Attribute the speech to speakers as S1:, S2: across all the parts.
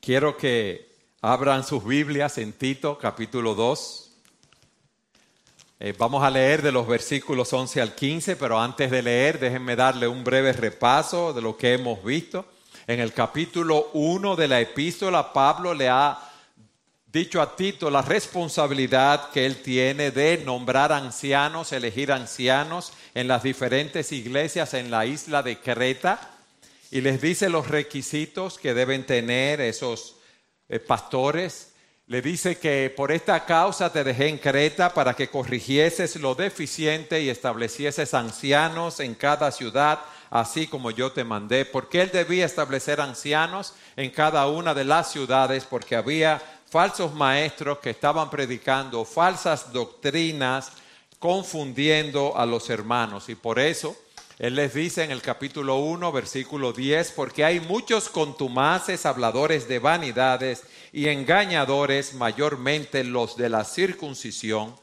S1: Quiero que abran sus Biblias en Tito capítulo 2. Eh, vamos a leer de los versículos 11 al 15, pero antes de leer déjenme darle un breve repaso de lo que hemos visto. En el capítulo 1 de la epístola, Pablo le ha dicho a Tito la responsabilidad que él tiene de nombrar ancianos, elegir ancianos en las diferentes iglesias en la isla de Creta y les dice los requisitos que deben tener esos eh, pastores. Le dice que por esta causa te dejé en Creta para que corrigieses lo deficiente y establecieses ancianos en cada ciudad, así como yo te mandé. Porque él debía establecer ancianos en cada una de las ciudades, porque había falsos maestros que estaban predicando falsas doctrinas, confundiendo a los hermanos. Y por eso él les dice en el capítulo 1, versículo 10, porque hay muchos contumaces, habladores de vanidades y engañadores, mayormente los de la circuncisión,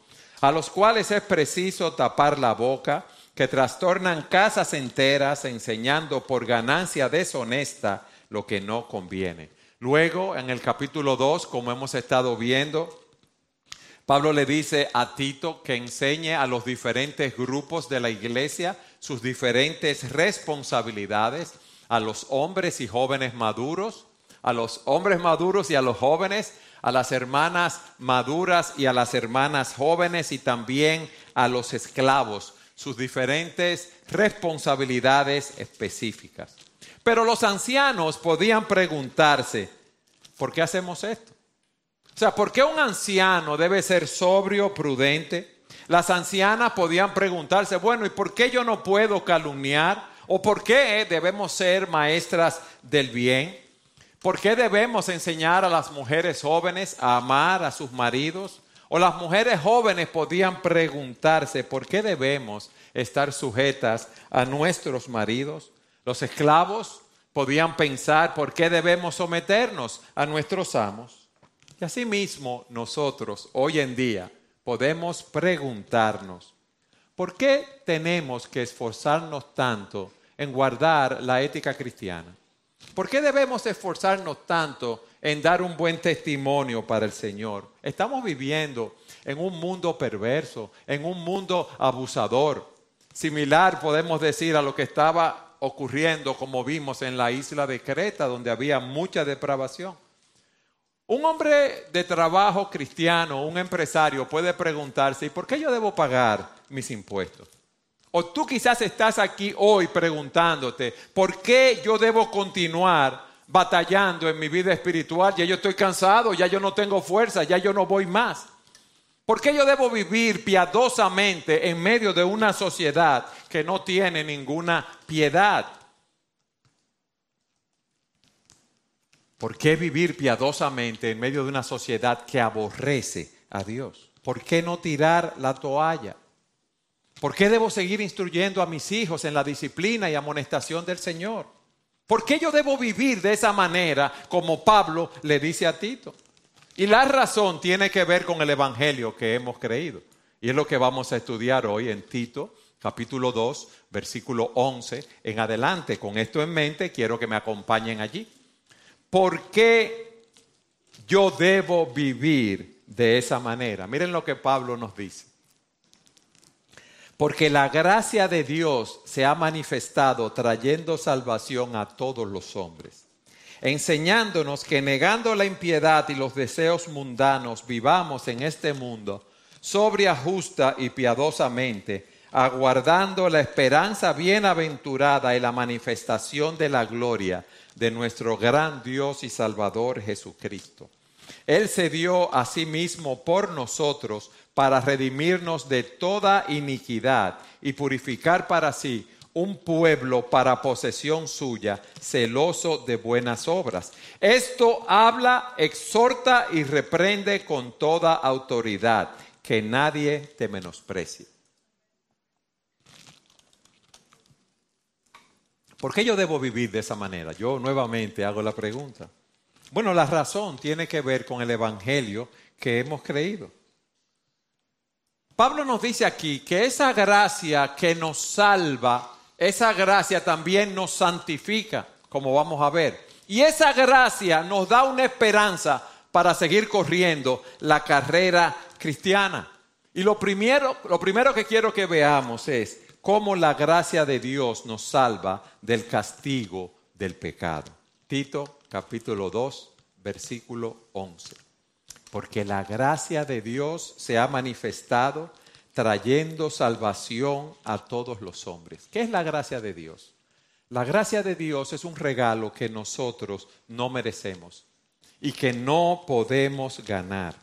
S1: a los cuales es preciso tapar la boca, que trastornan casas enteras, enseñando por ganancia deshonesta lo que no conviene. Luego, en el capítulo 2, como hemos estado viendo, Pablo le dice a Tito que enseñe a los diferentes grupos de la iglesia sus diferentes responsabilidades, a los hombres y jóvenes maduros, a los hombres maduros y a los jóvenes, a las hermanas maduras y a las hermanas jóvenes y también a los esclavos, sus diferentes responsabilidades específicas. Pero los ancianos podían preguntarse, ¿por qué hacemos esto? O sea, ¿por qué un anciano debe ser sobrio, prudente? Las ancianas podían preguntarse, bueno, ¿y por qué yo no puedo calumniar? ¿O por qué debemos ser maestras del bien? ¿Por qué debemos enseñar a las mujeres jóvenes a amar a sus maridos? O las mujeres jóvenes podían preguntarse, ¿por qué debemos estar sujetas a nuestros maridos? Los esclavos podían pensar, ¿por qué debemos someternos a nuestros amos? Y asimismo nosotros hoy en día podemos preguntarnos, ¿por qué tenemos que esforzarnos tanto en guardar la ética cristiana? ¿Por qué debemos esforzarnos tanto en dar un buen testimonio para el Señor? Estamos viviendo en un mundo perverso, en un mundo abusador. Similar podemos decir a lo que estaba ocurriendo como vimos en la isla de Creta, donde había mucha depravación. Un hombre de trabajo cristiano, un empresario, puede preguntarse, ¿y por qué yo debo pagar mis impuestos? O tú quizás estás aquí hoy preguntándote, ¿por qué yo debo continuar batallando en mi vida espiritual? Ya yo estoy cansado, ya yo no tengo fuerza, ya yo no voy más. ¿Por qué yo debo vivir piadosamente en medio de una sociedad que no tiene ninguna piedad? ¿Por qué vivir piadosamente en medio de una sociedad que aborrece a Dios? ¿Por qué no tirar la toalla? ¿Por qué debo seguir instruyendo a mis hijos en la disciplina y amonestación del Señor? ¿Por qué yo debo vivir de esa manera como Pablo le dice a Tito? Y la razón tiene que ver con el Evangelio que hemos creído. Y es lo que vamos a estudiar hoy en Tito, capítulo 2, versículo 11 en adelante. Con esto en mente, quiero que me acompañen allí. ¿Por qué yo debo vivir de esa manera? Miren lo que Pablo nos dice. Porque la gracia de Dios se ha manifestado trayendo salvación a todos los hombres, enseñándonos que negando la impiedad y los deseos mundanos vivamos en este mundo sobria, justa y piadosamente, aguardando la esperanza bienaventurada y la manifestación de la gloria de nuestro gran Dios y Salvador Jesucristo. Él se dio a sí mismo por nosotros para redimirnos de toda iniquidad y purificar para sí un pueblo para posesión suya, celoso de buenas obras. Esto habla, exhorta y reprende con toda autoridad, que nadie te menosprecie. ¿Por qué yo debo vivir de esa manera? Yo nuevamente hago la pregunta. Bueno, la razón tiene que ver con el Evangelio que hemos creído. Pablo nos dice aquí que esa gracia que nos salva, esa gracia también nos santifica, como vamos a ver. Y esa gracia nos da una esperanza para seguir corriendo la carrera cristiana. Y lo primero, lo primero que quiero que veamos es cómo la gracia de Dios nos salva del castigo del pecado. Tito capítulo 2, versículo 11. Porque la gracia de Dios se ha manifestado trayendo salvación a todos los hombres. ¿Qué es la gracia de Dios? La gracia de Dios es un regalo que nosotros no merecemos y que no podemos ganar.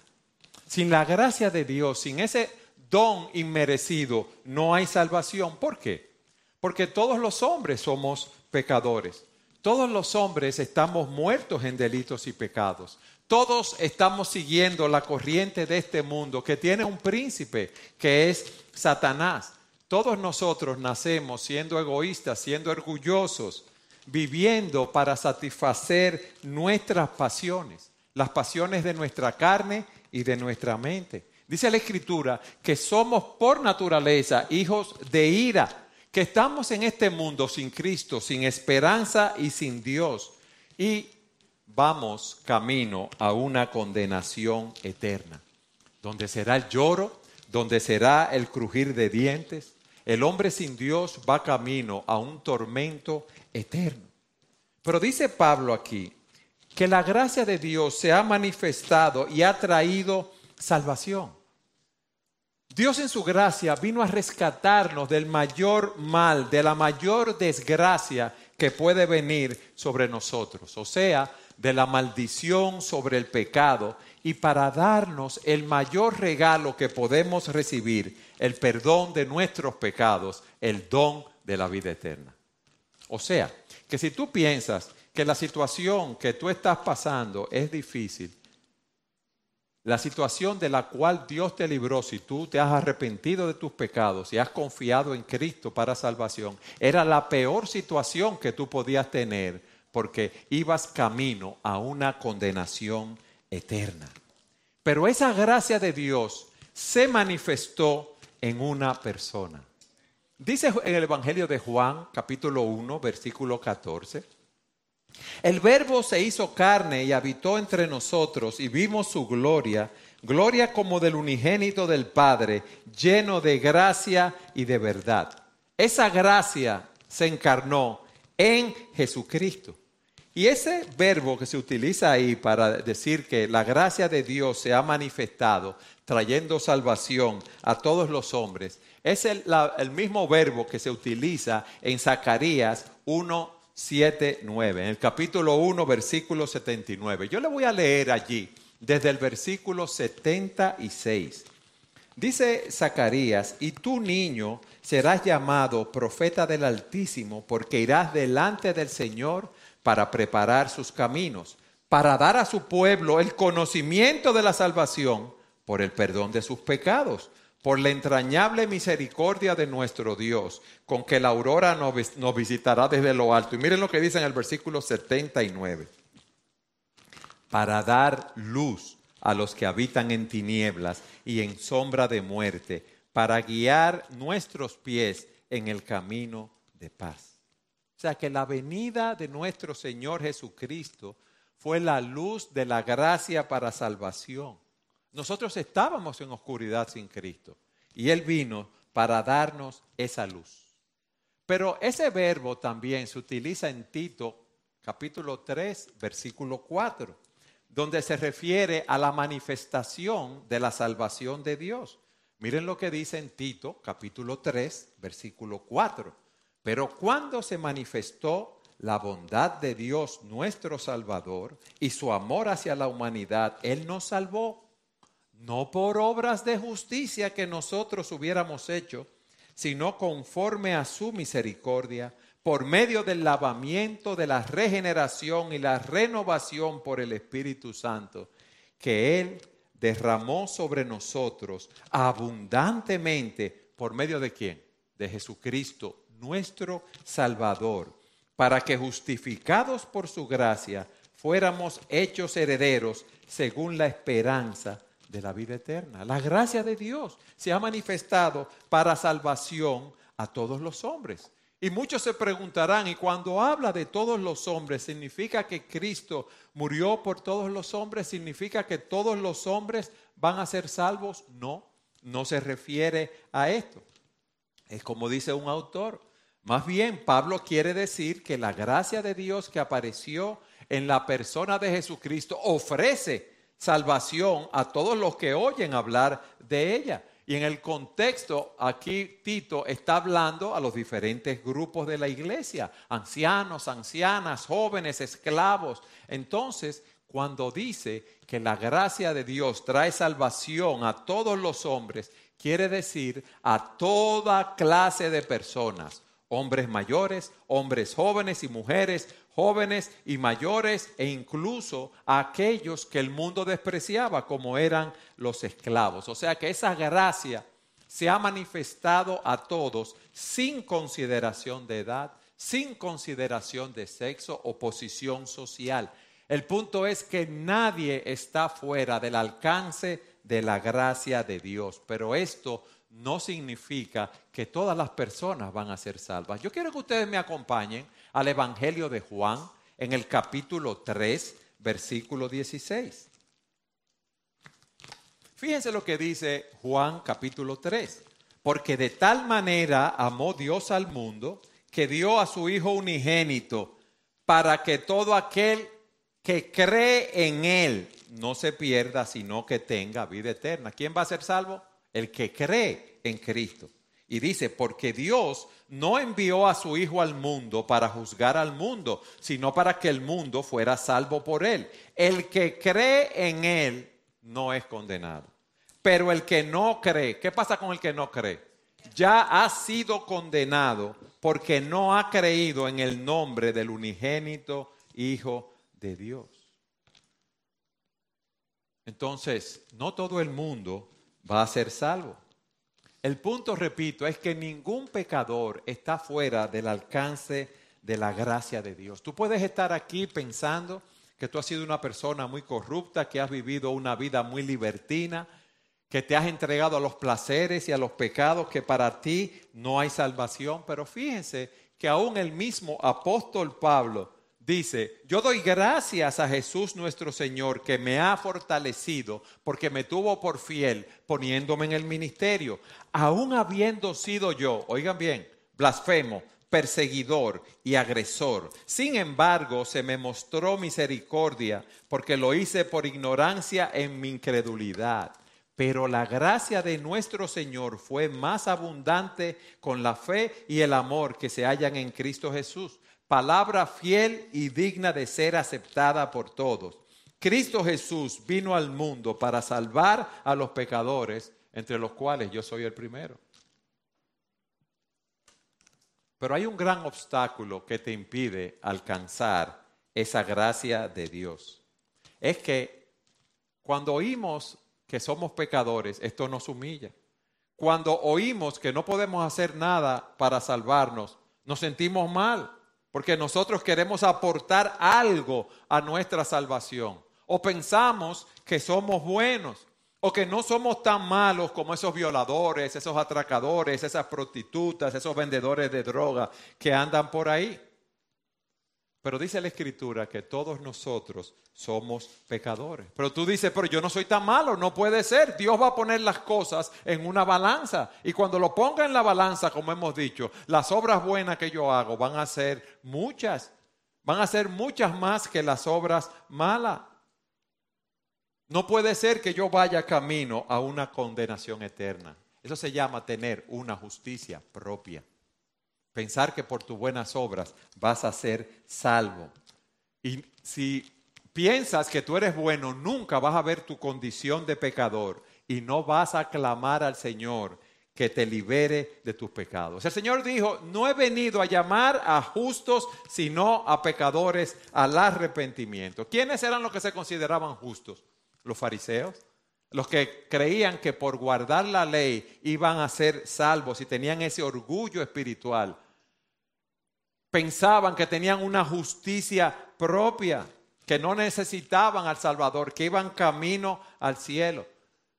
S1: Sin la gracia de Dios, sin ese don inmerecido, no hay salvación. ¿Por qué? Porque todos los hombres somos pecadores. Todos los hombres estamos muertos en delitos y pecados. Todos estamos siguiendo la corriente de este mundo que tiene un príncipe que es Satanás. Todos nosotros nacemos siendo egoístas, siendo orgullosos, viviendo para satisfacer nuestras pasiones, las pasiones de nuestra carne y de nuestra mente. Dice la Escritura que somos por naturaleza hijos de ira que estamos en este mundo sin Cristo, sin esperanza y sin Dios. Y vamos camino a una condenación eterna, donde será el lloro, donde será el crujir de dientes. El hombre sin Dios va camino a un tormento eterno. Pero dice Pablo aquí que la gracia de Dios se ha manifestado y ha traído salvación. Dios en su gracia vino a rescatarnos del mayor mal, de la mayor desgracia que puede venir sobre nosotros, o sea, de la maldición sobre el pecado, y para darnos el mayor regalo que podemos recibir, el perdón de nuestros pecados, el don de la vida eterna. O sea, que si tú piensas que la situación que tú estás pasando es difícil, la situación de la cual Dios te libró, si tú te has arrepentido de tus pecados y has confiado en Cristo para salvación, era la peor situación que tú podías tener porque ibas camino a una condenación eterna. Pero esa gracia de Dios se manifestó en una persona. Dice en el Evangelio de Juan, capítulo 1, versículo 14. El verbo se hizo carne y habitó entre nosotros y vimos su gloria, gloria como del unigénito del Padre, lleno de gracia y de verdad. Esa gracia se encarnó en Jesucristo. Y ese verbo que se utiliza ahí para decir que la gracia de Dios se ha manifestado trayendo salvación a todos los hombres, es el, mismo verbo que se utiliza en Zacarías 1, 7, 9. En el capítulo 1, versículo 79. Yo le voy a leer allí desde el versículo 76. Dice Zacarías, y tú niño serás llamado profeta del Altísimo, porque irás delante del Señor para preparar sus caminos, para dar a su pueblo el conocimiento de la salvación por el perdón de sus pecados por la entrañable misericordia de nuestro Dios, con que la aurora nos visitará desde lo alto. Y miren lo que dice en el versículo 79. Para dar luz a los que habitan en tinieblas y en sombra de muerte, para guiar nuestros pies en el camino de paz. O sea que la venida de nuestro Señor Jesucristo fue la luz de la gracia para salvación. Nosotros estábamos en oscuridad sin Cristo y Él vino para darnos esa luz. Pero ese verbo también se utiliza en Tito capítulo 3, versículo 4, donde se refiere a la manifestación de la salvación de Dios. Miren lo que dice en Tito capítulo 3, versículo 4. Pero cuando se manifestó la bondad de Dios nuestro Salvador y su amor hacia la humanidad, Él nos salvó no por obras de justicia que nosotros hubiéramos hecho, sino conforme a su misericordia, por medio del lavamiento de la regeneración y la renovación por el Espíritu Santo, que Él derramó sobre nosotros abundantemente, por medio de quién? De Jesucristo, nuestro Salvador, para que justificados por su gracia fuéramos hechos herederos según la esperanza de la vida eterna. La gracia de Dios se ha manifestado para salvación a todos los hombres. Y muchos se preguntarán, y cuando habla de todos los hombres, ¿significa que Cristo murió por todos los hombres? ¿Significa que todos los hombres van a ser salvos? No, no se refiere a esto. Es como dice un autor. Más bien, Pablo quiere decir que la gracia de Dios que apareció en la persona de Jesucristo ofrece salvación a todos los que oyen hablar de ella. Y en el contexto, aquí Tito está hablando a los diferentes grupos de la iglesia, ancianos, ancianas, jóvenes, esclavos. Entonces, cuando dice que la gracia de Dios trae salvación a todos los hombres, quiere decir a toda clase de personas, hombres mayores, hombres jóvenes y mujeres, jóvenes y mayores e incluso a aquellos que el mundo despreciaba como eran los esclavos. O sea que esa gracia se ha manifestado a todos sin consideración de edad, sin consideración de sexo o posición social. El punto es que nadie está fuera del alcance de la gracia de Dios, pero esto no significa que todas las personas van a ser salvas. Yo quiero que ustedes me acompañen al Evangelio de Juan en el capítulo 3, versículo 16. Fíjense lo que dice Juan capítulo 3. Porque de tal manera amó Dios al mundo que dio a su Hijo unigénito para que todo aquel que cree en Él no se pierda, sino que tenga vida eterna. ¿Quién va a ser salvo? El que cree en Cristo. Y dice, porque Dios no envió a su Hijo al mundo para juzgar al mundo, sino para que el mundo fuera salvo por él. El que cree en él no es condenado. Pero el que no cree, ¿qué pasa con el que no cree? Ya ha sido condenado porque no ha creído en el nombre del unigénito Hijo de Dios. Entonces, no todo el mundo va a ser salvo. El punto, repito, es que ningún pecador está fuera del alcance de la gracia de Dios. Tú puedes estar aquí pensando que tú has sido una persona muy corrupta, que has vivido una vida muy libertina, que te has entregado a los placeres y a los pecados, que para ti no hay salvación. Pero fíjense que aún el mismo apóstol Pablo dice, yo doy gracias a Jesús nuestro Señor que me ha fortalecido porque me tuvo por fiel poniéndome en el ministerio, aún habiendo sido yo, oigan bien, blasfemo, perseguidor y agresor. Sin embargo, se me mostró misericordia porque lo hice por ignorancia en mi incredulidad. Pero la gracia de nuestro Señor fue más abundante con la fe y el amor que se hallan en Cristo Jesús palabra fiel y digna de ser aceptada por todos. Cristo Jesús vino al mundo para salvar a los pecadores, entre los cuales yo soy el primero. Pero hay un gran obstáculo que te impide alcanzar esa gracia de Dios. Es que cuando oímos que somos pecadores, esto nos humilla. Cuando oímos que no podemos hacer nada para salvarnos, nos sentimos mal porque nosotros queremos aportar algo a nuestra salvación. O pensamos que somos buenos, o que no somos tan malos como esos violadores, esos atracadores, esas prostitutas, esos vendedores de droga que andan por ahí. Pero dice la escritura que todos nosotros somos pecadores. Pero tú dices, pero yo no soy tan malo, no puede ser. Dios va a poner las cosas en una balanza. Y cuando lo ponga en la balanza, como hemos dicho, las obras buenas que yo hago van a ser muchas. Van a ser muchas más que las obras malas. No puede ser que yo vaya camino a una condenación eterna. Eso se llama tener una justicia propia. Pensar que por tus buenas obras vas a ser salvo. Y si piensas que tú eres bueno, nunca vas a ver tu condición de pecador y no vas a clamar al Señor que te libere de tus pecados. El Señor dijo, no he venido a llamar a justos, sino a pecadores al arrepentimiento. ¿Quiénes eran los que se consideraban justos? Los fariseos, los que creían que por guardar la ley iban a ser salvos y tenían ese orgullo espiritual pensaban que tenían una justicia propia, que no necesitaban al Salvador, que iban camino al cielo.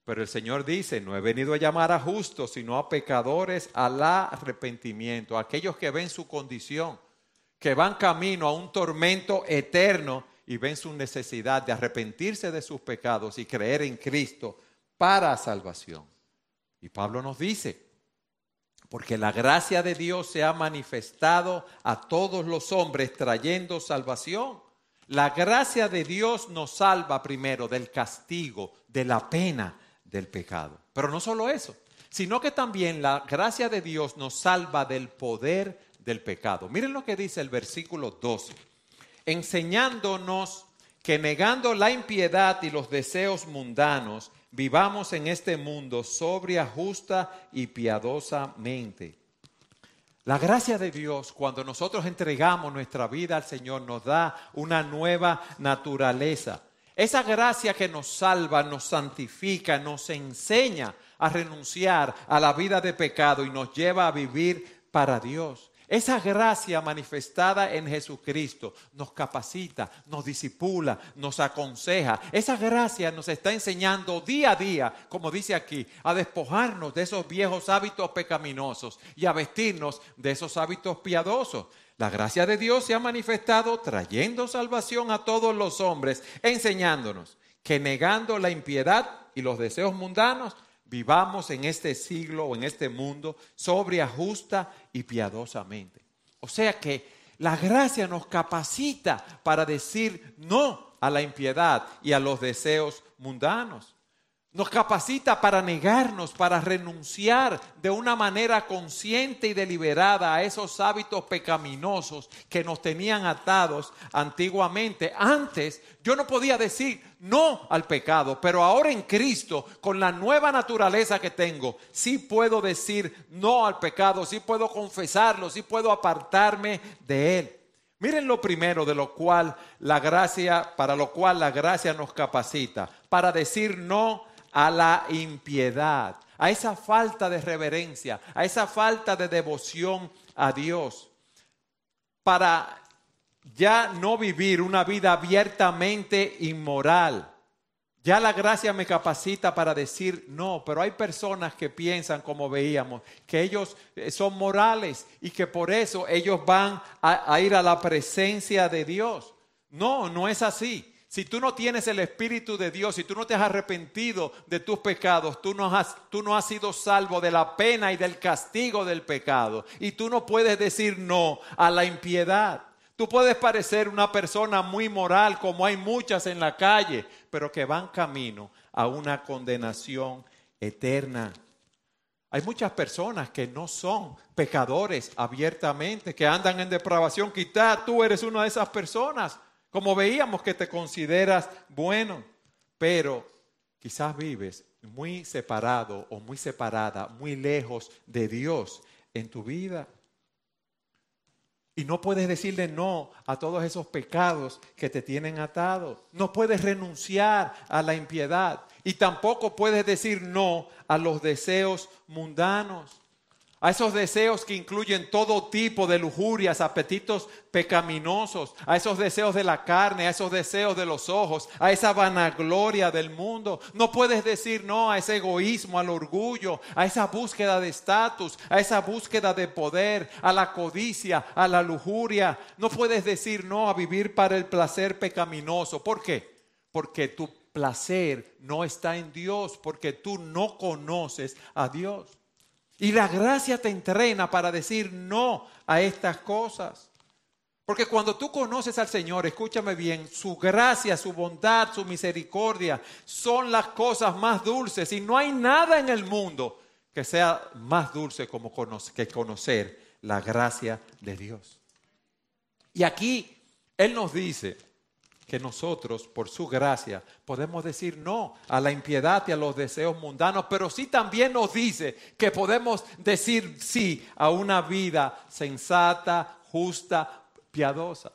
S1: Pero el Señor dice, no he venido a llamar a justos, sino a pecadores al arrepentimiento, aquellos que ven su condición, que van camino a un tormento eterno y ven su necesidad de arrepentirse de sus pecados y creer en Cristo para salvación. Y Pablo nos dice, porque la gracia de Dios se ha manifestado a todos los hombres trayendo salvación. La gracia de Dios nos salva primero del castigo, de la pena del pecado. Pero no solo eso, sino que también la gracia de Dios nos salva del poder del pecado. Miren lo que dice el versículo 12, enseñándonos que negando la impiedad y los deseos mundanos, vivamos en este mundo sobria, justa y piadosamente. La gracia de Dios, cuando nosotros entregamos nuestra vida al Señor, nos da una nueva naturaleza. Esa gracia que nos salva, nos santifica, nos enseña a renunciar a la vida de pecado y nos lleva a vivir para Dios. Esa gracia manifestada en Jesucristo nos capacita, nos disipula, nos aconseja. Esa gracia nos está enseñando día a día, como dice aquí, a despojarnos de esos viejos hábitos pecaminosos y a vestirnos de esos hábitos piadosos. La gracia de Dios se ha manifestado trayendo salvación a todos los hombres, enseñándonos que negando la impiedad y los deseos mundanos, vivamos en este siglo o en este mundo sobria, justa y piadosamente. O sea que la gracia nos capacita para decir no a la impiedad y a los deseos mundanos. Nos capacita para negarnos, para renunciar de una manera consciente y deliberada a esos hábitos pecaminosos que nos tenían atados antiguamente. Antes yo no podía decir no al pecado, pero ahora en Cristo, con la nueva naturaleza que tengo, sí puedo decir no al pecado, sí puedo confesarlo, sí puedo apartarme de él. Miren lo primero de lo cual la gracia, para lo cual la gracia nos capacita, para decir no a la impiedad, a esa falta de reverencia, a esa falta de devoción a Dios, para ya no vivir una vida abiertamente inmoral. Ya la gracia me capacita para decir no, pero hay personas que piensan, como veíamos, que ellos eh, son morales y que por eso ellos van a, a ir a la presencia de Dios. No, no es así. Si tú no tienes el Espíritu de Dios, si tú no te has arrepentido de tus pecados, tú no, has, tú no has sido salvo de la pena y del castigo del pecado. Y tú no puedes decir no a la impiedad. Tú puedes parecer una persona muy moral, como hay muchas en la calle, pero que van camino a una condenación eterna. Hay muchas personas que no son pecadores abiertamente, que andan en depravación. Quizá tú eres una de esas personas. Como veíamos que te consideras bueno, pero quizás vives muy separado o muy separada, muy lejos de Dios en tu vida. Y no puedes decirle no a todos esos pecados que te tienen atado. No puedes renunciar a la impiedad. Y tampoco puedes decir no a los deseos mundanos a esos deseos que incluyen todo tipo de lujurias, apetitos pecaminosos, a esos deseos de la carne, a esos deseos de los ojos, a esa vanagloria del mundo. No puedes decir no a ese egoísmo, al orgullo, a esa búsqueda de estatus, a esa búsqueda de poder, a la codicia, a la lujuria. No puedes decir no a vivir para el placer pecaminoso. ¿Por qué? Porque tu placer no está en Dios, porque tú no conoces a Dios. Y la gracia te entrena para decir no a estas cosas. Porque cuando tú conoces al Señor, escúchame bien, su gracia, su bondad, su misericordia son las cosas más dulces y no hay nada en el mundo que sea más dulce como que conocer la gracia de Dios. Y aquí Él nos dice, que nosotros, por su gracia, podemos decir no a la impiedad y a los deseos mundanos, pero sí también nos dice que podemos decir sí a una vida sensata, justa, piadosa.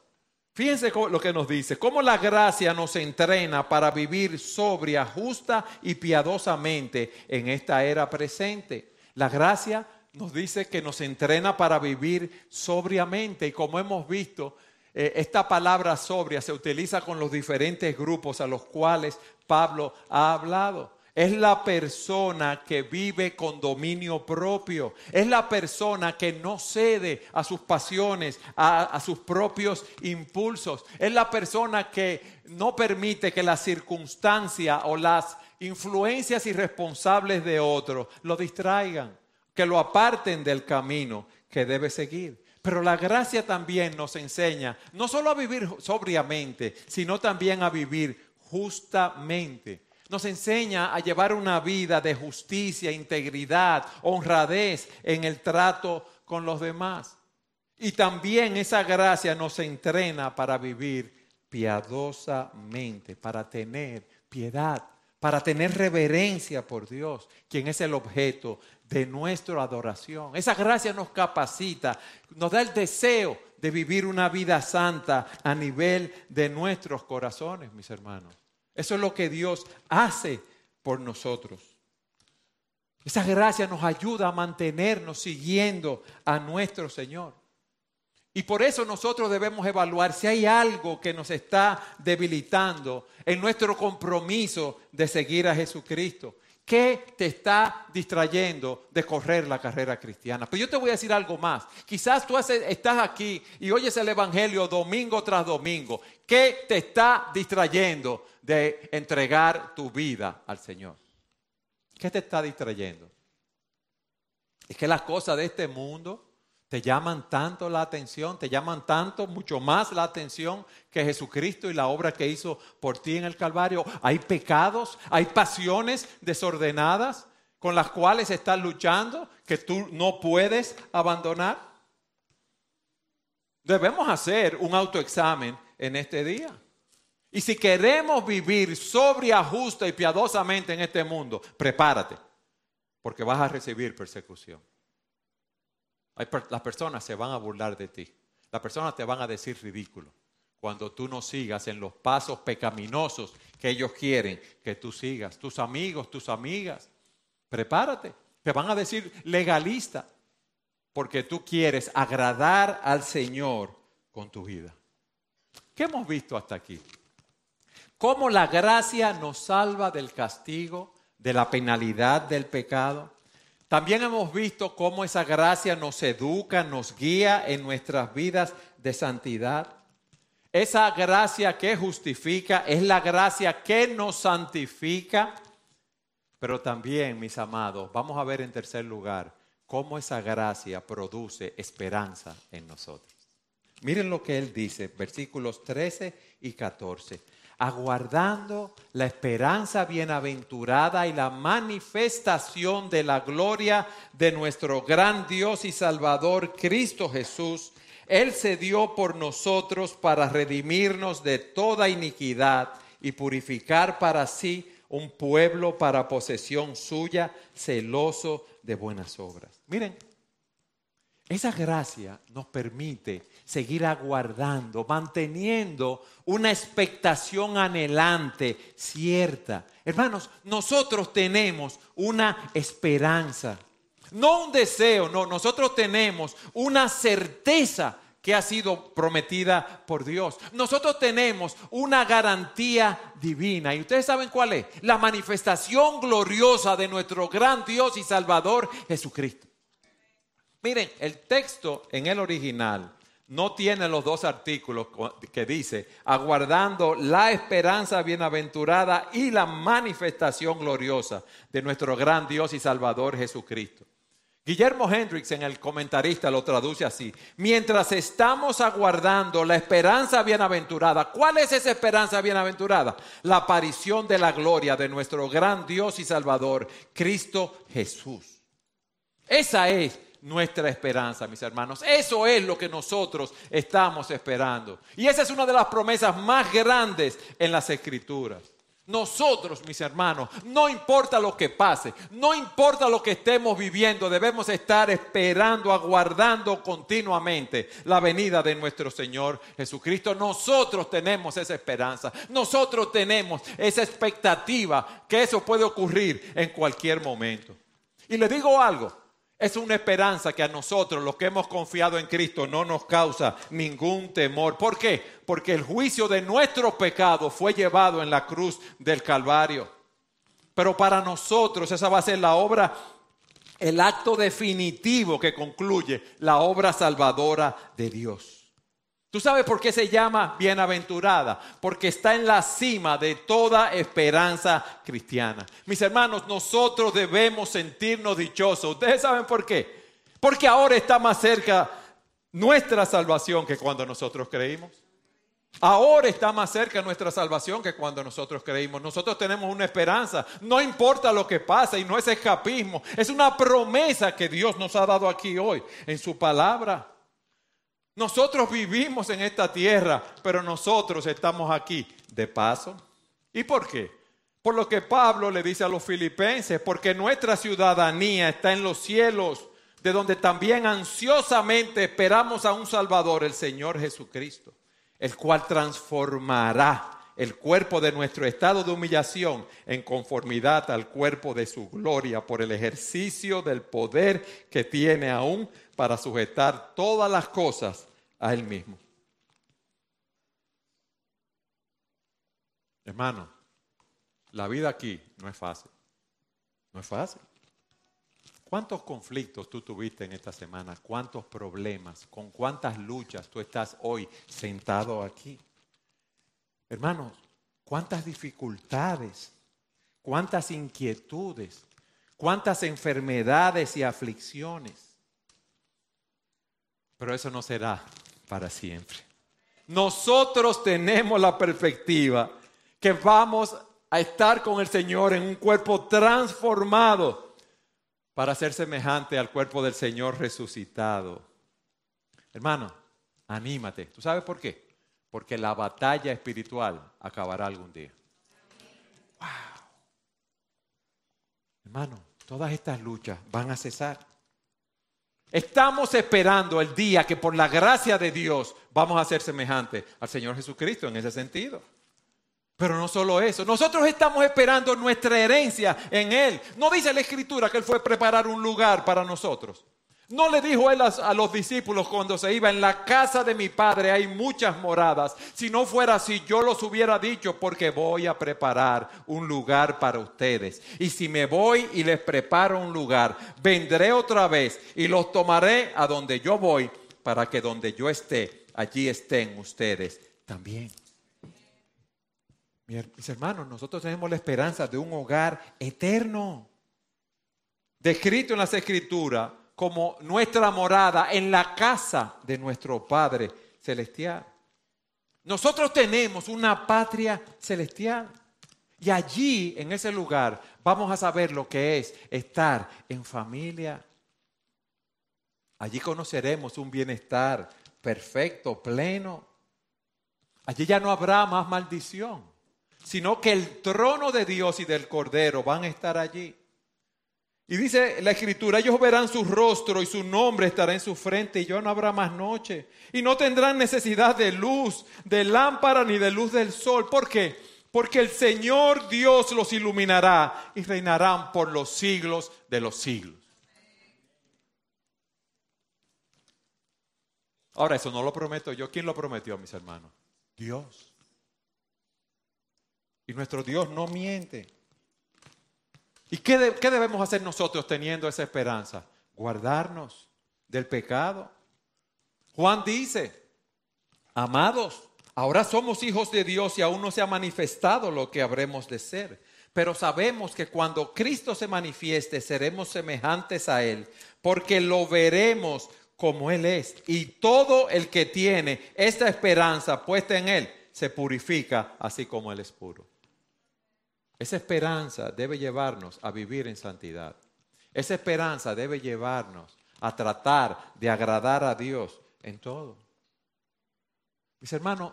S1: Fíjense lo que nos dice, cómo la gracia nos entrena para vivir sobria, justa y piadosamente en esta era presente. La gracia nos dice que nos entrena para vivir sobriamente y como hemos visto, eh, esta palabra sobria se utiliza con los diferentes grupos a los cuales Pablo ha hablado. es la persona que vive con dominio propio, es la persona que no cede a sus pasiones, a, sus propios impulsos, es la persona que no permite que la circunstancia o las influencias irresponsables de otros lo distraigan, que lo aparten del camino que debe seguir. Pero la gracia también nos enseña no solo a vivir sobriamente, sino también a vivir justamente. Nos enseña a llevar una vida de justicia, integridad, honradez en el trato con los demás. Y también esa gracia nos entrena para vivir piadosamente, para tener piedad, para tener reverencia por Dios, quien es el objeto de nuestra adoración. Esa gracia nos capacita, nos da el deseo de vivir una vida santa a nivel de nuestros corazones, mis hermanos. Eso es lo que Dios hace por nosotros. Esa gracia nos ayuda a mantenernos siguiendo a nuestro Señor. Y por eso nosotros debemos evaluar si hay algo que nos está debilitando en nuestro compromiso de seguir a Jesucristo. ¿Qué te está distrayendo de correr la carrera cristiana? Pero yo te voy a decir algo más. Quizás tú estás aquí y oyes el Evangelio domingo tras domingo. ¿Qué te está distrayendo de entregar tu vida al Señor? ¿Qué te está distrayendo? Es que las cosas de este mundo te llaman tanto la atención, te llaman tanto, mucho más la atención que Jesucristo y la obra que hizo por ti en el Calvario. Hay pecados, hay pasiones desordenadas con las cuales estás luchando que tú no puedes abandonar. Debemos hacer un autoexamen en este día. Y si queremos vivir sobria, justa y piadosamente en este mundo, prepárate, porque vas a recibir persecución las personas se van a burlar de ti. Las personas te van a decir ridículo cuando tú no sigas en los pasos pecaminosos que ellos quieren que tú sigas. Tus amigos, tus amigas, prepárate. Te van a decir legalista porque tú quieres agradar al Señor con tu vida. ¿Qué hemos visto hasta aquí? Cómo la gracia nos salva del castigo, de la penalidad del pecado. También hemos visto cómo esa gracia nos educa, nos guía en nuestras vidas de santidad. Esa gracia que justifica es la gracia que nos santifica. Pero también, mis amados, vamos a ver en tercer lugar cómo esa gracia produce esperanza en nosotros. Miren lo que él dice, versículos 13 y 14 aguardando la esperanza bienaventurada y la manifestación de la gloria de nuestro gran Dios y Salvador Cristo Jesús. Él se dio por nosotros para redimirnos de toda iniquidad y purificar para sí un pueblo para posesión suya, celoso de buenas obras. Miren, esa gracia nos permite seguir aguardando, manteniendo una expectación anhelante, cierta. Hermanos, nosotros tenemos una esperanza, no un deseo, no, nosotros tenemos una certeza que ha sido prometida por Dios. Nosotros tenemos una garantía divina. ¿Y ustedes saben cuál es? La manifestación gloriosa de nuestro gran Dios y Salvador Jesucristo. Miren, el texto en el original no tiene los dos artículos que dice, aguardando la esperanza bienaventurada y la manifestación gloriosa de nuestro gran Dios y Salvador Jesucristo. Guillermo Hendricks en el comentarista lo traduce así, mientras estamos aguardando la esperanza bienaventurada, ¿cuál es esa esperanza bienaventurada? La aparición de la gloria de nuestro gran Dios y Salvador, Cristo Jesús. Esa es nuestra esperanza, mis hermanos. Eso es lo que nosotros estamos esperando. Y esa es una de las promesas más grandes en las escrituras. Nosotros, mis hermanos, no importa lo que pase, no importa lo que estemos viviendo, debemos estar esperando, aguardando continuamente la venida de nuestro Señor Jesucristo. Nosotros tenemos esa esperanza, nosotros tenemos esa expectativa que eso puede ocurrir en cualquier momento. Y le digo algo, es una esperanza que a nosotros, los que hemos confiado en Cristo, no nos causa ningún temor. ¿Por qué? Porque el juicio de nuestro pecado fue llevado en la cruz del Calvario. Pero para nosotros esa va a ser la obra, el acto definitivo que concluye la obra salvadora de Dios. ¿Tú sabes por qué se llama bienaventurada? Porque está en la cima de toda esperanza cristiana. Mis hermanos, nosotros debemos sentirnos dichosos. ¿Ustedes saben por qué? Porque ahora está más cerca nuestra salvación que cuando nosotros creímos. Ahora está más cerca nuestra salvación que cuando nosotros creímos. Nosotros tenemos una esperanza. No importa lo que pase y no es escapismo. Es una promesa que Dios nos ha dado aquí hoy en su palabra. Nosotros vivimos en esta tierra, pero nosotros estamos aquí de paso. ¿Y por qué? Por lo que Pablo le dice a los filipenses, porque nuestra ciudadanía está en los cielos, de donde también ansiosamente esperamos a un Salvador, el Señor Jesucristo, el cual transformará el cuerpo de nuestro estado de humillación en conformidad al cuerpo de su gloria por el ejercicio del poder que tiene aún para sujetar todas las cosas a Él mismo. Hermano, la vida aquí no es fácil. No es fácil. ¿Cuántos conflictos tú tuviste en esta semana? ¿Cuántos problemas? ¿Con cuántas luchas tú estás hoy sentado aquí? Hermanos, ¿cuántas dificultades? ¿Cuántas inquietudes? ¿Cuántas enfermedades y aflicciones? Pero eso no será para siempre. Nosotros tenemos la perspectiva que vamos a estar con el Señor en un cuerpo transformado para ser semejante al cuerpo del Señor resucitado. Hermano, anímate. ¿Tú sabes por qué? Porque la batalla espiritual acabará algún día. Wow. Hermano, todas estas luchas van a cesar. Estamos esperando el día que por la gracia de Dios vamos a ser semejantes al Señor Jesucristo en ese sentido. Pero no solo eso, nosotros estamos esperando nuestra herencia en Él. No dice la Escritura que Él fue a preparar un lugar para nosotros. No le dijo él a, los discípulos cuando se iba, en la casa de mi padre hay muchas moradas. Si no fuera así, yo los hubiera dicho porque voy a preparar un lugar para ustedes. Y si me voy y les preparo un lugar, vendré otra vez y los tomaré a donde yo voy para que donde yo esté, allí estén ustedes también. Mis hermanos, nosotros tenemos la esperanza de un hogar eterno, descrito en las escrituras como nuestra morada en la casa de nuestro Padre Celestial. Nosotros tenemos una patria celestial. Y allí, en ese lugar, vamos a saber lo que es estar en familia. Allí conoceremos un bienestar perfecto, pleno. Allí ya no habrá más maldición, sino que el trono de Dios y del Cordero van a estar allí. Y dice la escritura, ellos verán su rostro y su nombre estará en su frente y ya no habrá más noche. Y no tendrán necesidad de luz, de lámpara ni de luz del sol. ¿Por qué? Porque el Señor Dios los iluminará y reinarán por los siglos de los siglos. Ahora, eso no lo prometo yo. ¿Quién lo prometió, mis hermanos? Dios. Y nuestro Dios no miente. ¿Y qué, debemos hacer nosotros teniendo esa esperanza? Guardarnos del pecado. Juan dice, amados, ahora somos hijos de Dios y aún no se ha manifestado lo que habremos de ser. Pero sabemos que cuando Cristo se manifieste seremos semejantes a Él, porque lo veremos como Él es. Y todo el que tiene esta esperanza puesta en Él se purifica así como Él es puro. Esa esperanza debe llevarnos a vivir en santidad. Esa esperanza debe llevarnos a tratar de agradar a Dios en todo. Mis hermanos,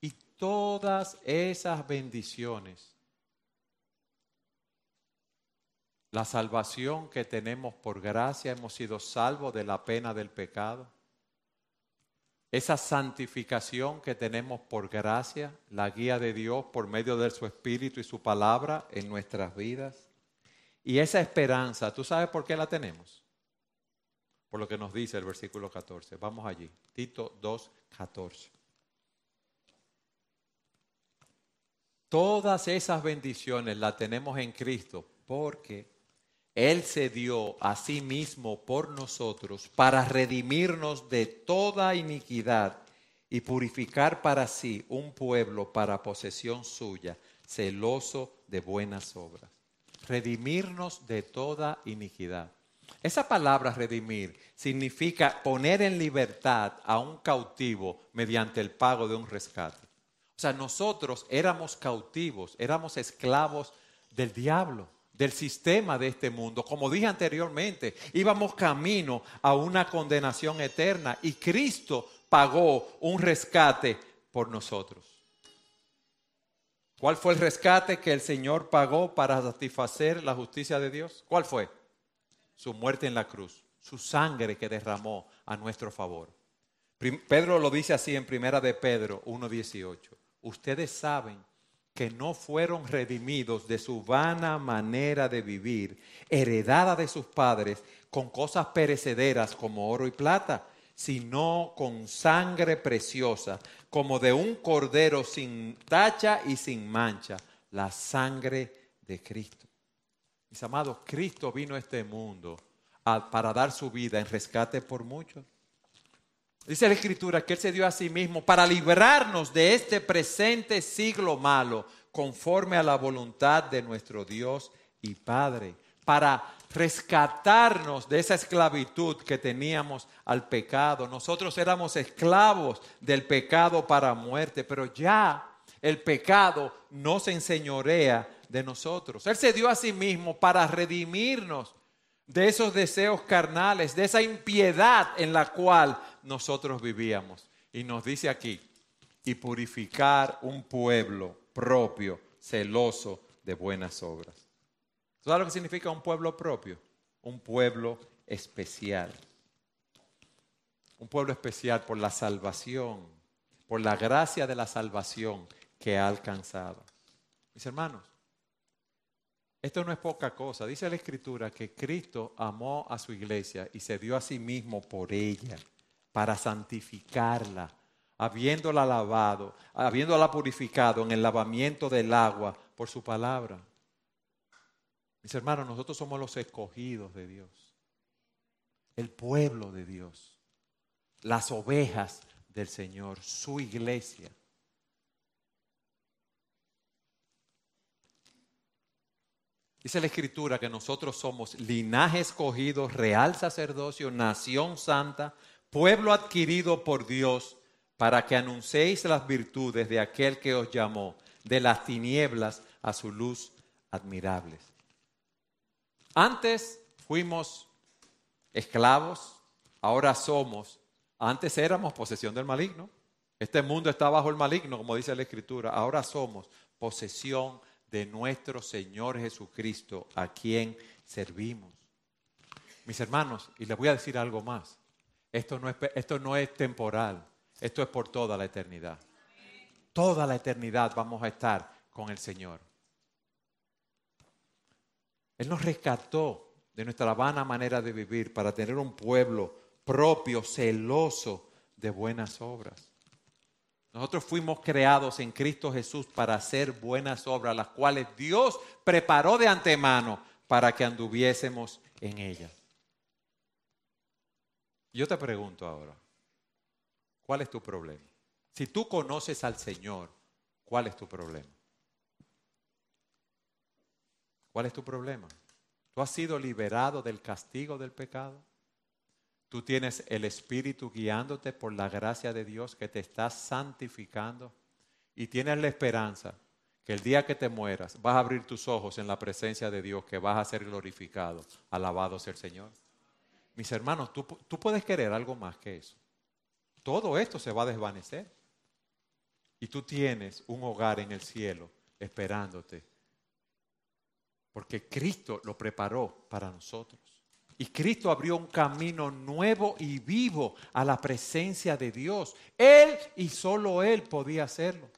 S1: y todas esas bendiciones, la salvación que tenemos por gracia, hemos sido salvos de la pena del pecado, esa santificación que tenemos por gracia, la guía de Dios por medio de su Espíritu y su palabra en nuestras vidas. Y esa esperanza, ¿tú sabes por qué la tenemos? Por lo que nos dice el versículo 14. Vamos allí, Tito 2, 14. Todas esas bendiciones las tenemos en Cristo porque Él se dio a sí mismo por nosotros para redimirnos de toda iniquidad y purificar para sí un pueblo para posesión suya, celoso de buenas obras. Redimirnos de toda iniquidad. Esa palabra redimir significa poner en libertad a un cautivo mediante el pago de un rescate. O sea, nosotros éramos cautivos, éramos esclavos del diablo, del sistema de este mundo. Como dije anteriormente, íbamos camino a una condenación eterna y Cristo pagó un rescate por nosotros. ¿Cuál fue el rescate que el Señor pagó para satisfacer la justicia de Dios? ¿Cuál fue? Su muerte en la cruz, su sangre que derramó a nuestro favor. Pedro lo dice así en Primera de Pedro 1.18 ustedes saben que no fueron redimidos de su vana manera de vivir, heredada de sus padres, con cosas perecederas como oro y plata, sino con sangre preciosa, como de un cordero sin tacha y sin mancha, la sangre de Cristo. Mis amados, Cristo vino a este mundo para dar su vida en rescate por muchos. Dice la Escritura que Él se dio a sí mismo para librarnos de este presente siglo malo, conforme a la voluntad de nuestro Dios y Padre, para rescatarnos de esa esclavitud que teníamos al pecado. Nosotros éramos esclavos del pecado para muerte, pero ya el pecado no se enseñorea de nosotros. Él se dio a sí mismo para redimirnos de esos deseos carnales, de esa impiedad en la cual nosotros vivíamos. Y nos dice aquí, y purificar un pueblo propio, celoso de buenas obras. ¿Sabes lo que significa un pueblo propio? Un pueblo especial. Un pueblo especial por la salvación, por la gracia de la salvación que ha alcanzado. Mis hermanos, esto no es poca cosa. Dice la Escritura que Cristo amó a su iglesia y se dio a sí mismo por ella, para santificarla, habiéndola lavado, habiéndola purificado en el lavamiento del agua por su palabra. Mis hermanos, nosotros somos los escogidos de Dios, el pueblo de Dios, las ovejas del Señor, su iglesia. Dice la Escritura que nosotros somos linaje escogido, real sacerdocio, nación santa, pueblo adquirido por Dios, para que anunciéis las virtudes de aquel que os llamó de las tinieblas a su luz admirables. Antes fuimos esclavos, ahora somos, antes éramos posesión del maligno. Este mundo está bajo el maligno, como dice la Escritura, ahora somos posesión de nuestro Señor Jesucristo, a quien servimos. Mis hermanos, y les voy a decir algo más, esto no es, esto no es temporal, esto es por toda la eternidad. Toda la eternidad vamos a estar con el Señor. Él nos rescató de nuestra vana manera de vivir para tener un pueblo propio, celoso de buenas obras. Nosotros fuimos creados en Cristo Jesús para hacer buenas obras, las cuales Dios preparó de antemano para que anduviésemos en ellas. Yo te pregunto ahora, ¿cuál es tu problema? Si tú conoces al Señor, ¿cuál es tu problema? ¿Cuál es tu problema? ¿Tú has sido liberado del castigo del pecado? Tú tienes el Espíritu guiándote por la gracia de Dios que te está santificando y tienes la esperanza que el día que te mueras vas a abrir tus ojos en la presencia de Dios, que vas a ser glorificado. Alabado sea el Señor. Mis hermanos, tú, tú puedes querer algo más que eso. Todo esto se va a desvanecer. Y tú tienes un hogar en el cielo esperándote. Porque Cristo lo preparó para nosotros. Y Cristo abrió un camino nuevo y vivo a la presencia de Dios. Él y solo Él podía hacerlo.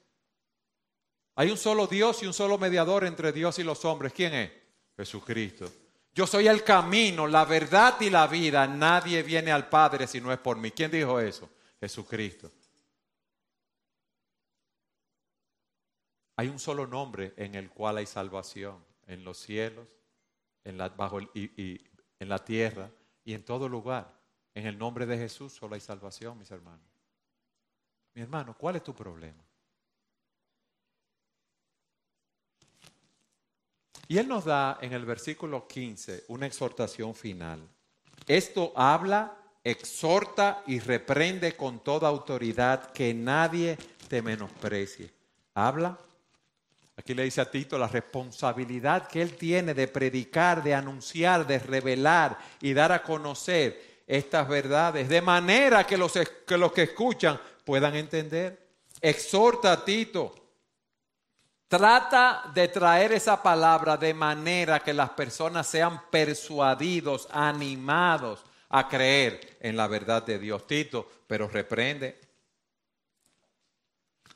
S1: Hay un solo Dios y un solo mediador entre Dios y los hombres. ¿Quién es? Jesucristo. Yo soy el camino, la verdad y la vida. Nadie viene al Padre si no es por mí. ¿Quién dijo eso? Jesucristo. Hay un solo nombre en el cual hay salvación, en los cielos, en la, bajo y en la tierra y en todo lugar. En el nombre de Jesús solo hay salvación, mis hermanos. Mi hermano, ¿cuál es tu problema? Y él nos da en el versículo 15 una exhortación final. Esto habla, exhorta y reprende con toda autoridad que nadie te menosprecie. Habla. Aquí le dice a Tito la responsabilidad que él tiene de predicar, de anunciar, de revelar y dar a conocer estas verdades, de manera que los que, los que escuchan puedan entender. Exhorta a Tito Trata de traer esa palabra de manera que las personas sean persuadidos, animados a creer en la verdad de Dios. Tito, pero reprende,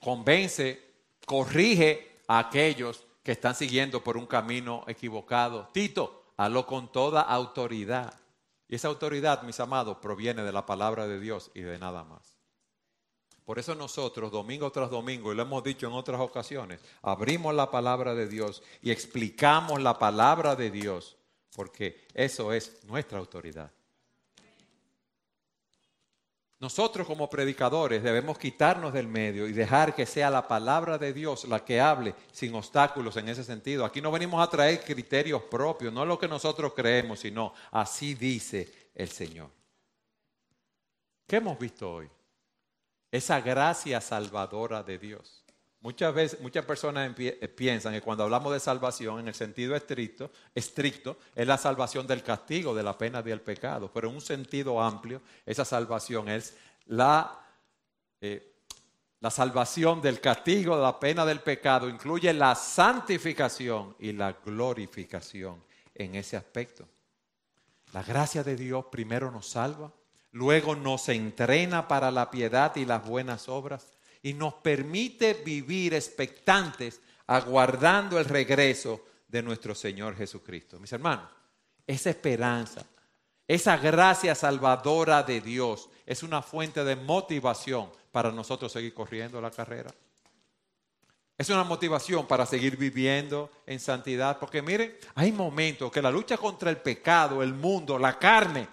S1: convence, corrige a aquellos que están siguiendo por un camino equivocado. Tito, hazlo con toda autoridad. Y esa autoridad, mis amados, proviene de la palabra de Dios y de nada más. Por eso nosotros, domingo tras domingo, y lo hemos dicho en otras ocasiones, abrimos la palabra de Dios y explicamos la palabra de Dios, porque eso es nuestra autoridad. Nosotros como predicadores debemos quitarnos del medio y dejar que sea la palabra de Dios la que hable sin obstáculos en ese sentido. Aquí no venimos a traer criterios propios, no lo que nosotros creemos, sino así dice el Señor. ¿Qué hemos visto hoy? esa gracia salvadora de Dios. Muchas veces, muchas personas eh, piensan que cuando hablamos de salvación en el sentido estricto, estricto, es la salvación del castigo, de la pena del pecado. Pero en un sentido amplio, esa salvación es la, eh, la salvación del castigo, de la pena del pecado. Incluye la santificación y la glorificación en ese aspecto. La gracia de Dios primero nos salva Luego nos entrena para la piedad y las buenas obras y nos permite vivir expectantes, aguardando el regreso de nuestro Señor Jesucristo. Mis hermanos, esa esperanza, esa gracia salvadora de Dios es una fuente de motivación para nosotros seguir corriendo la carrera. Es una motivación para seguir viviendo en santidad, porque miren, hay momentos que la lucha contra el pecado, el mundo, la carne,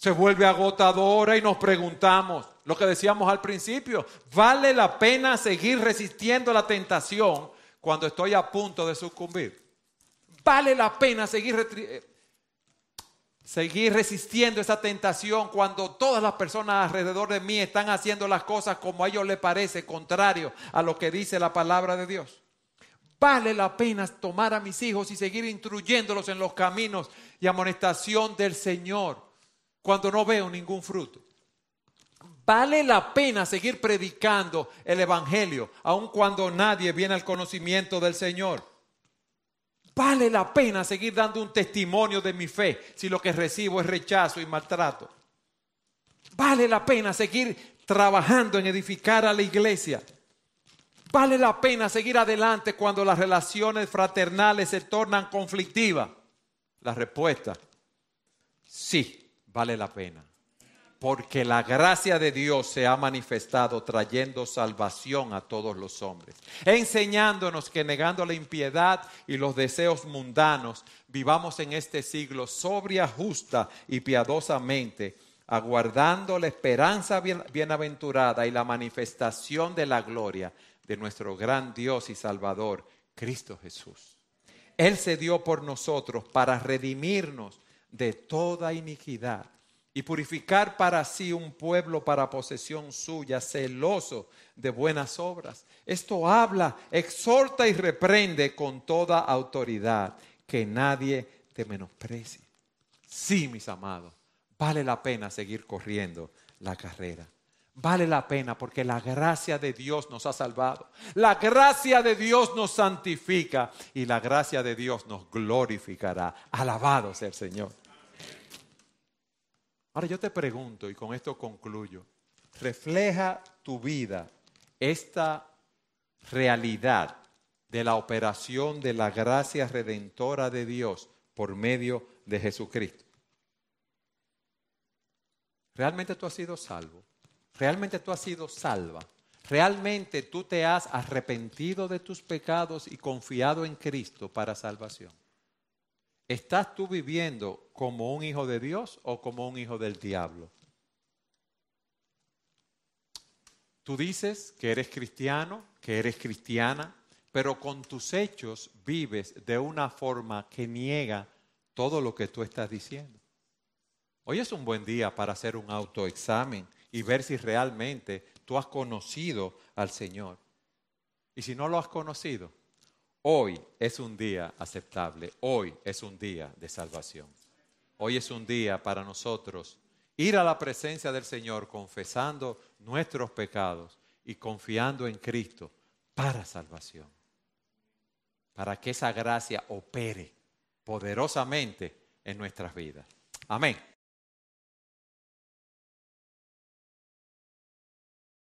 S1: se vuelve agotadora y nos preguntamos lo que decíamos al principio, ¿vale la pena seguir resistiendo la tentación cuando estoy a punto de sucumbir? ¿Vale la pena seguir, eh, seguir resistiendo esa tentación cuando todas las personas alrededor de mí están haciendo las cosas como a ellos les parece, contrario a lo que dice la palabra de Dios? ¿Vale la pena tomar a mis hijos y seguir instruyéndolos en los caminos y amonestación del Señor? Cuando no veo ningún fruto. Vale la pena seguir predicando el Evangelio, aun cuando nadie viene al conocimiento del Señor. Vale la pena seguir dando un testimonio de mi fe si lo que recibo es rechazo y maltrato. Vale la pena seguir trabajando en edificar a la iglesia. Vale la pena seguir adelante cuando las relaciones fraternales se tornan conflictivas. La respuesta, sí vale la pena. Porque la gracia de Dios se ha manifestado trayendo salvación a todos los hombres, enseñándonos que negando la impiedad y los deseos mundanos, vivamos en este siglo sobria, justa y piadosamente, aguardando la esperanza bienaventurada y la manifestación de la gloria de nuestro gran Dios y Salvador, Cristo Jesús. Él se dio por nosotros para redimirnos de toda iniquidad y purificar para sí un pueblo para posesión suya, celoso de buenas obras. Esto habla, exhorta y reprende con toda autoridad, que nadie te menosprecie. Sí, mis amados, vale la pena seguir corriendo la carrera. Vale la pena porque la gracia de Dios nos ha salvado. La gracia de Dios nos santifica y la gracia de Dios nos glorificará. Alabado sea el Señor. Ahora yo te pregunto, y con esto concluyo, ¿refleja tu vida esta realidad de la operación de la gracia redentora de Dios por medio de Jesucristo? ¿Realmente tú has sido salvo? ¿Realmente tú has sido salva? ¿Realmente tú te has arrepentido de tus pecados y confiado en Cristo para salvación? ¿Estás tú viviendo como un hijo de Dios o como un hijo del diablo? Tú dices que eres cristiano, que eres cristiana, pero con tus hechos vives de una forma que niega todo lo que tú estás diciendo. Hoy es un buen día para hacer un autoexamen y ver si realmente tú has conocido al Señor. Y si no lo has conocido, hoy es un día aceptable, hoy es un día de salvación. Hoy es un día para nosotros ir a la presencia del Señor confesando nuestros pecados y confiando en Cristo para salvación. Para que esa gracia opere poderosamente en nuestras vidas. Amén.